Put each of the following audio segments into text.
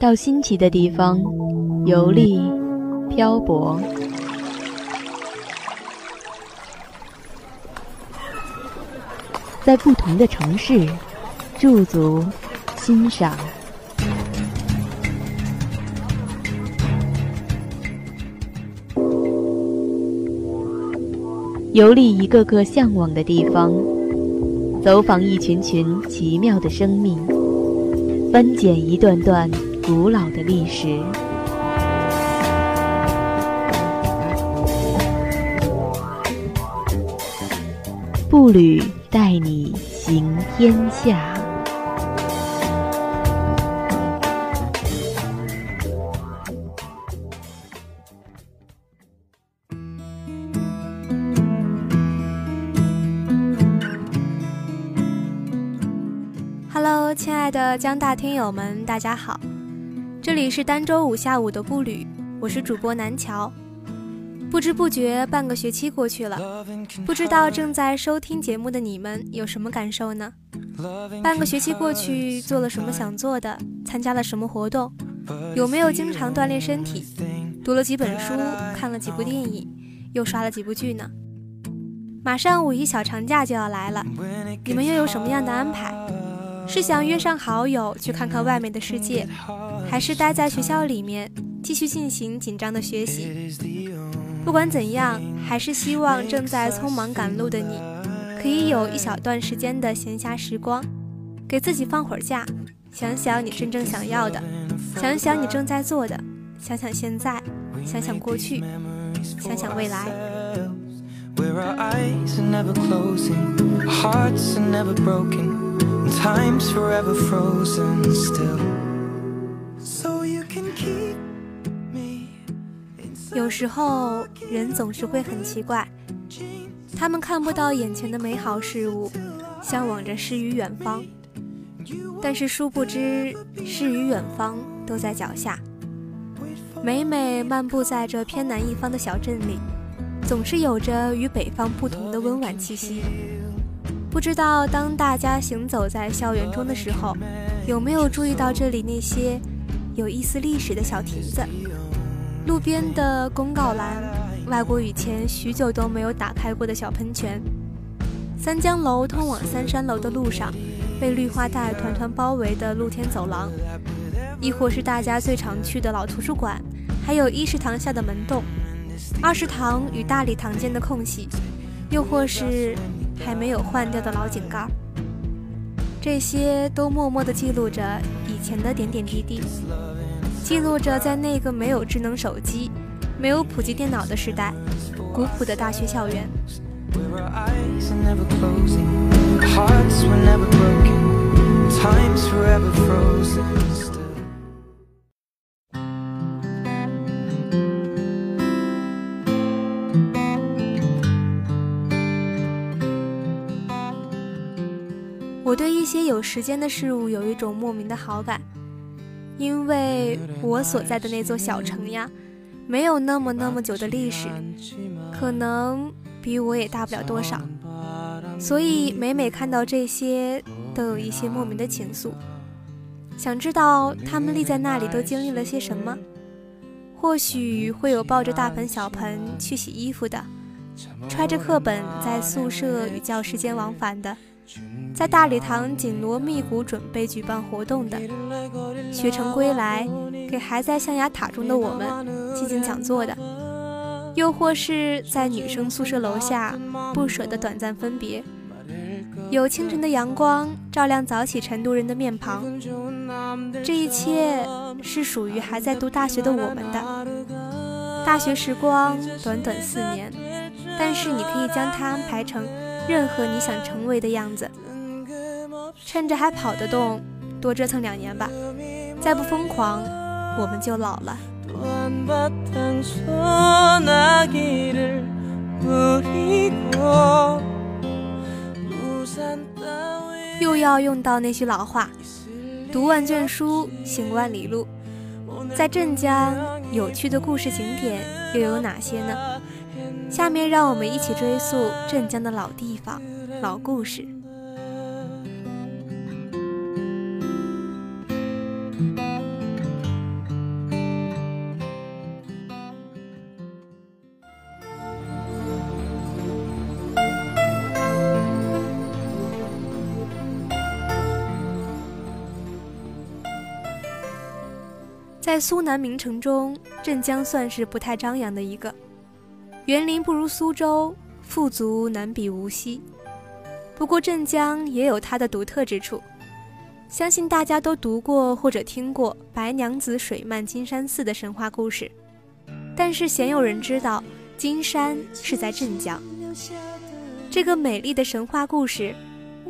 到新奇的地方游历、漂泊，在不同的城市驻足欣赏，游历一个个向往的地方，走访一群群奇妙的生命，翻检一段段。古老的历史，步履带你行天下。Hello，亲爱的江大听友们，大家好。这里是单周五下午的步履，我是主播南桥。不知不觉半个学期过去了，不知道正在收听节目的你们有什么感受呢？半个学期过去，做了什么想做的？参加了什么活动？有没有经常锻炼身体？读了几本书？看了几部电影？又刷了几部剧呢？马上五一小长假就要来了，你们又有什么样的安排？是想约上好友去看看外面的世界，还是待在学校里面继续进行紧张的学习？不管怎样，还是希望正在匆忙赶路的你，可以有一小段时间的闲暇时光，给自己放会儿假，想想你真正想要的，想想你正在做的，想想现在，想想过去，想想未来 where our eyes are never closing hearts are never broken。time's forever frozen still 有时候人总是会很奇怪他们看不到眼前的美好事物向往着诗与远方。但是殊不知诗与远方都在脚下。每每漫步在这偏南一方的小镇里总是有着与北方不同的温婉气息。不知道当大家行走在校园中的时候，有没有注意到这里那些有一丝历史的小亭子、路边的公告栏、外国语前许久都没有打开过的小喷泉、三江楼通往三山楼的路上被绿化带团团包围的露天走廊，亦或是大家最常去的老图书馆，还有一食堂下的门洞、二食堂与大礼堂间的空隙，又或是。还没有换掉的老井盖，这些都默默地记录着以前的点点滴滴，记录着在那个没有智能手机、没有普及电脑的时代，古朴的大学校园。我对一些有时间的事物有一种莫名的好感，因为我所在的那座小城呀，没有那么那么久的历史，可能比我也大不了多少，所以每每看到这些，都有一些莫名的情愫，想知道他们立在那里都经历了些什么。或许会有抱着大盆小盆去洗衣服的，揣着课本在宿舍与教室间往返的。在大礼堂紧锣密鼓准备举办活动的，学成归来给还在象牙塔中的我们进行讲座的，又或是在女生宿舍楼下不舍的短暂分别，有清晨的阳光照亮早起晨读人的面庞，这一切是属于还在读大学的我们的。大学时光短短四年，但是你可以将它安排成。任何你想成为的样子，趁着还跑得动，多折腾两年吧。再不疯狂，我们就老了。又要用到那句老话：读万卷书，行万里路。在镇江，有趣的故事景点又有哪些呢？下面让我们一起追溯镇江的老地方老故事。在苏南名城中镇江算是不太张扬的一个。园林不如苏州，富足难比无锡。不过镇江也有它的独特之处，相信大家都读过或者听过白娘子水漫金山寺的神话故事，但是鲜有人知道金山是在镇江。这个美丽的神话故事，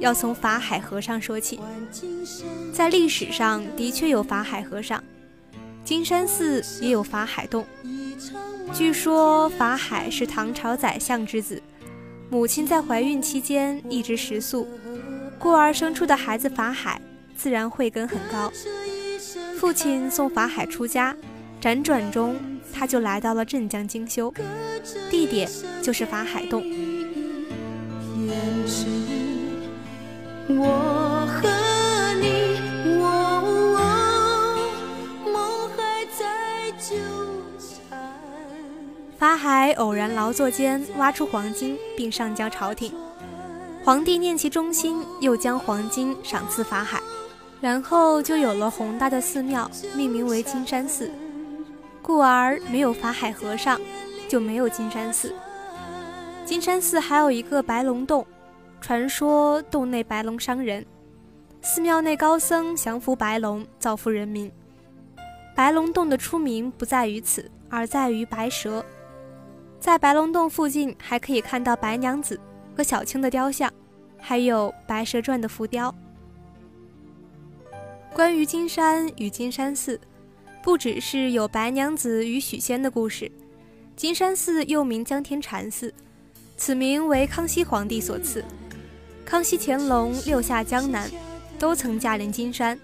要从法海和尚说起。在历史上的确有法海和尚，金山寺也有法海洞。据说法海是唐朝宰相之子，母亲在怀孕期间一直食素，故而生出的孩子法海自然慧根很高。父亲送法海出家，辗转中他就来到了镇江精修，地点就是法海洞。我法海偶然劳作间挖出黄金，并上交朝廷。皇帝念其忠心，又将黄金赏赐法海，然后就有了宏大的寺庙，命名为金山寺。故而没有法海和尚，就没有金山寺。金山寺还有一个白龙洞，传说洞内白龙伤人，寺庙内高僧降服白龙，造福人民。白龙洞的出名不在于此，而在于白蛇。在白龙洞附近还可以看到白娘子和小青的雕像，还有《白蛇传》的浮雕。关于金山与金山寺，不只是有白娘子与许仙的故事，金山寺又名江天禅寺。此名为康熙皇帝所赐。康熙、乾隆六下江南，都曾驾临金山。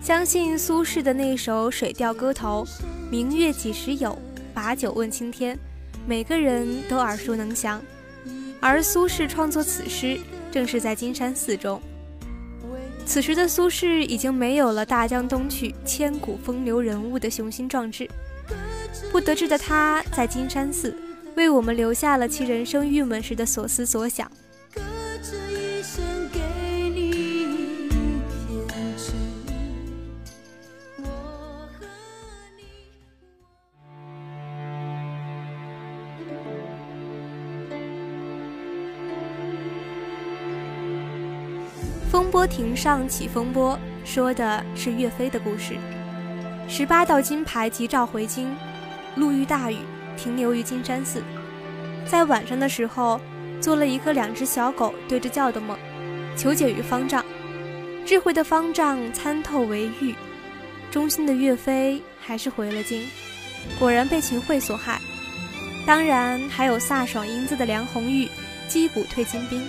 相信苏轼的那首《水调歌头》“明月几时有，把酒问青天”，每个人都耳熟能详。而苏轼创作此诗，正是在金山寺中。此时的苏轼已经没有了大江东去、千古风流人物的雄心壮志，不得志的他在金山寺。为我们留下了其人生郁闷时的所思所想。风波亭上起风波，说的是岳飞的故事。十八道金牌急召回京，路遇大雨。停留于金山寺，在晚上的时候，做了一个两只小狗对着叫的梦，求解于方丈。智慧的方丈参透为玉，忠心的岳飞还是回了京，果然被秦桧所害。当然还有飒爽英姿的梁红玉击鼓退金兵，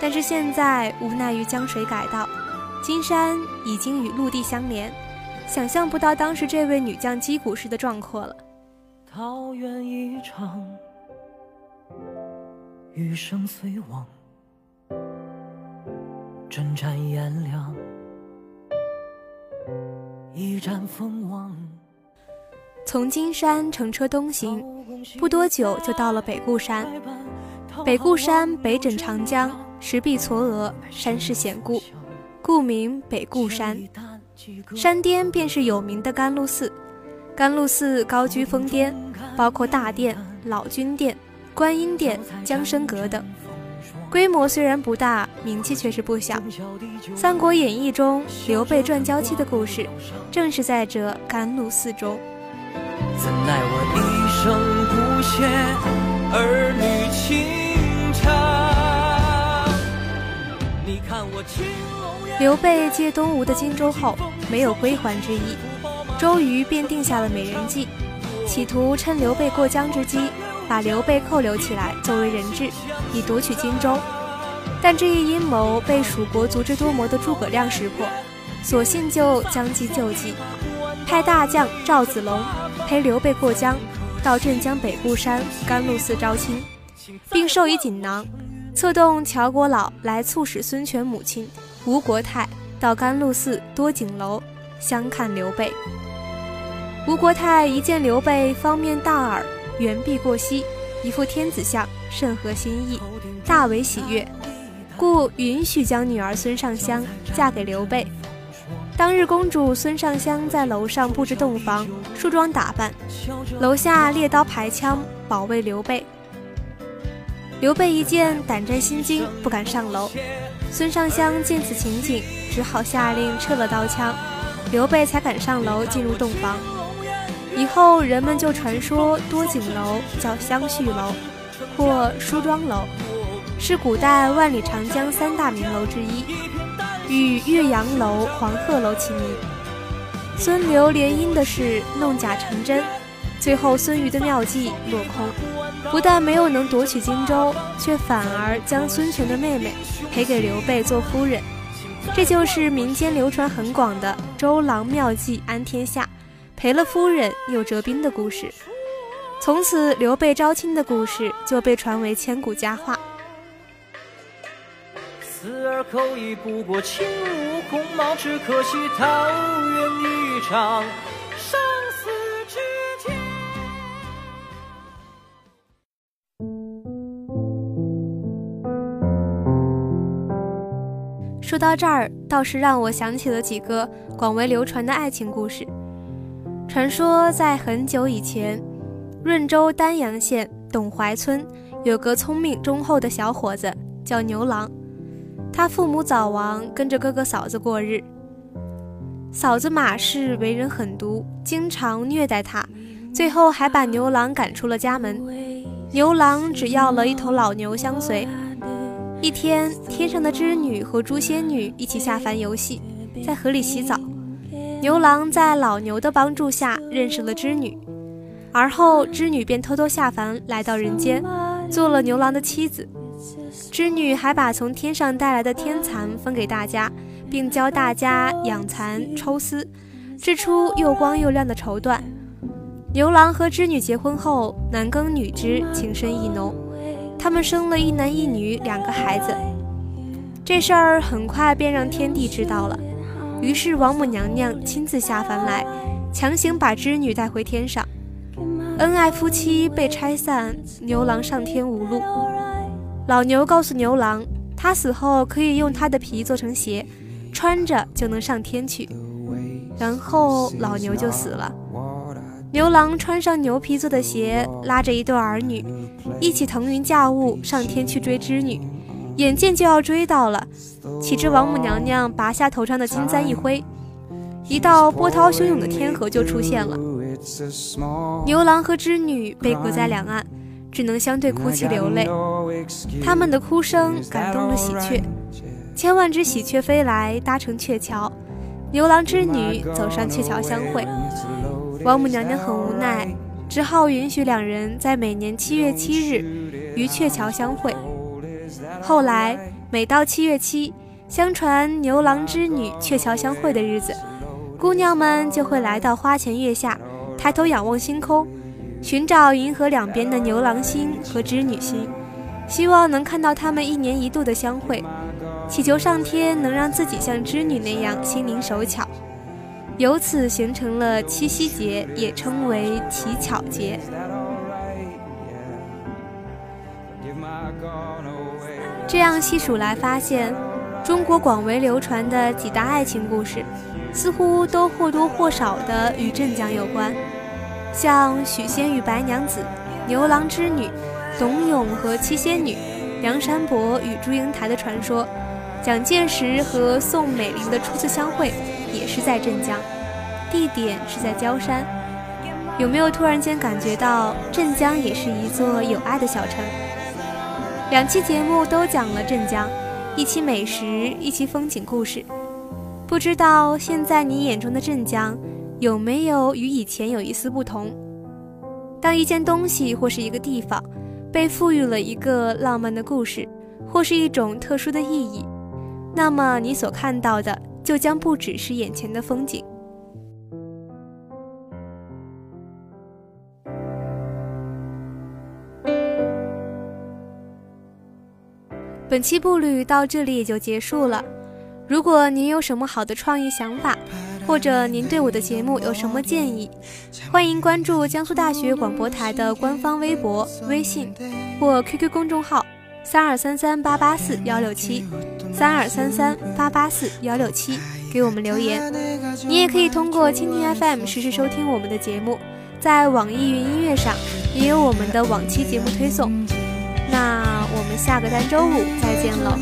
但是现在无奈于江水改道，金山已经与陆地相连，想象不到当时这位女将击鼓时的壮阔了。桃源一场，余生随往，炎凉，一战封王。从金山乘车东行，不多久就到了北固山。北固山北枕长江，石壁嵯峨，山势险固，故名北固山。山巅便是有名的甘露寺。甘露寺高居峰巅，包括大殿、老君殿、观音殿、江生阁等，规模虽然不大，名气却是不小。《三国演义》中刘备传娇妻的故事，正是在这甘露寺中。怎奈我一生不屑儿刘备借东吴的荆州后，没有归还之意。周瑜便定下了美人计，企图趁刘备过江之机，把刘备扣留起来作为人质，以夺取荆州。但这一阴谋被蜀国足智多谋的诸葛亮识破，索性就将计就计，派大将赵子龙陪刘备过江，到镇江北固山甘露寺招亲，并授以锦囊，策动乔国老来促使孙权母亲吴国太到甘露寺多景楼相看刘备。吴国太一见刘备方面大耳，圆臂过膝，一副天子相，甚合心意，大为喜悦，故允许将女儿孙尚香嫁给刘备。当日，公主孙尚香在楼上布置洞房，梳妆打扮，楼下猎刀排枪保卫刘备。刘备一见，胆战心惊，不敢上楼。孙尚香见此情景，只好下令撤了刀枪，刘备才敢上楼进入洞房。以后人们就传说多景楼叫香絮楼，或梳妆楼，是古代万里长江三大名楼之一。与岳阳楼、黄鹤楼齐名。孙刘联姻的事弄假成真，最后孙瑜的妙计落空，不但没有能夺取荆州，却反而将孙权的妹妹赔给刘备做夫人。这就是民间流传很广的周郎妙计安天下，赔了夫人又折兵的故事。从此，刘备招亲的故事就被传为千古佳话。儿口已不过情无孔貌，只可惜桃源一场说到这儿，倒是让我想起了几个广为流传的爱情故事。传说在很久以前，润州丹阳县董怀村有个聪明忠厚的小伙子，叫牛郎。他父母早亡，跟着哥哥嫂子过日。嫂子马氏为人狠毒，经常虐待他，最后还把牛郎赶出了家门。牛郎只要了一头老牛相随。一天，天上的织女和诛仙女一起下凡游戏，在河里洗澡。牛郎在老牛的帮助下认识了织女，而后织女便偷偷下凡来到人间，做了牛郎的妻子。织女还把从天上带来的天蚕分给大家，并教大家养蚕、抽丝，织出又光又亮的绸缎。牛郎和织女结婚后，男耕女织，情深意浓。他们生了一男一女两个孩子。这事儿很快便让天帝知道了，于是王母娘娘亲自下凡来，强行把织女带回天上。恩爱夫妻被拆散，牛郎上天无路。老牛告诉牛郎，他死后可以用他的皮做成鞋，穿着就能上天去。然后老牛就死了。牛郎穿上牛皮做的鞋，拉着一对儿女，一起腾云驾雾上天去追织女。眼见就要追到了，岂知王母娘娘拔下头上的金簪一挥，一道波涛汹涌的天河就出现了。牛郎和织女被隔在两岸。只能相对哭泣流泪，他们的哭声感动了喜鹊，千万只喜鹊飞来搭成鹊桥，牛郎织女走上鹊桥相会。王母娘娘很无奈，只好允许两人在每年七月七日于鹊桥相会。后来每到七月七，相传牛郎织女鹊桥相会的日子，姑娘们就会来到花前月下，抬头仰望星空。寻找银河两边的牛郎星和织女星，希望能看到他们一年一度的相会，祈求上天能让自己像织女那样心灵手巧，由此形成了七夕节，也称为乞巧节。这样细数来发现，中国广为流传的几大爱情故事，似乎都或多或少的与镇江有关。像许仙与白娘子、牛郎织女、董永和七仙女、梁山伯与祝英台的传说，蒋介石和宋美龄的初次相会也是在镇江，地点是在焦山。有没有突然间感觉到镇江也是一座有爱的小城？两期节目都讲了镇江，一期美食，一期风景故事。不知道现在你眼中的镇江？有没有与以前有一丝不同？当一件东西或是一个地方被赋予了一个浪漫的故事，或是一种特殊的意义，那么你所看到的就将不只是眼前的风景。本期步履到这里也就结束了。如果您有什么好的创意想法，或者您对我的节目有什么建议，欢迎关注江苏大学广播台的官方微博、微信或 QQ 公众号三二三三八八四幺六七三二三三八八四幺六七，给我们留言。你也可以通过蜻蜓 FM 实时收听我们的节目，在网易云音乐上也有我们的往期节目推送。那我们下个单周五再见了。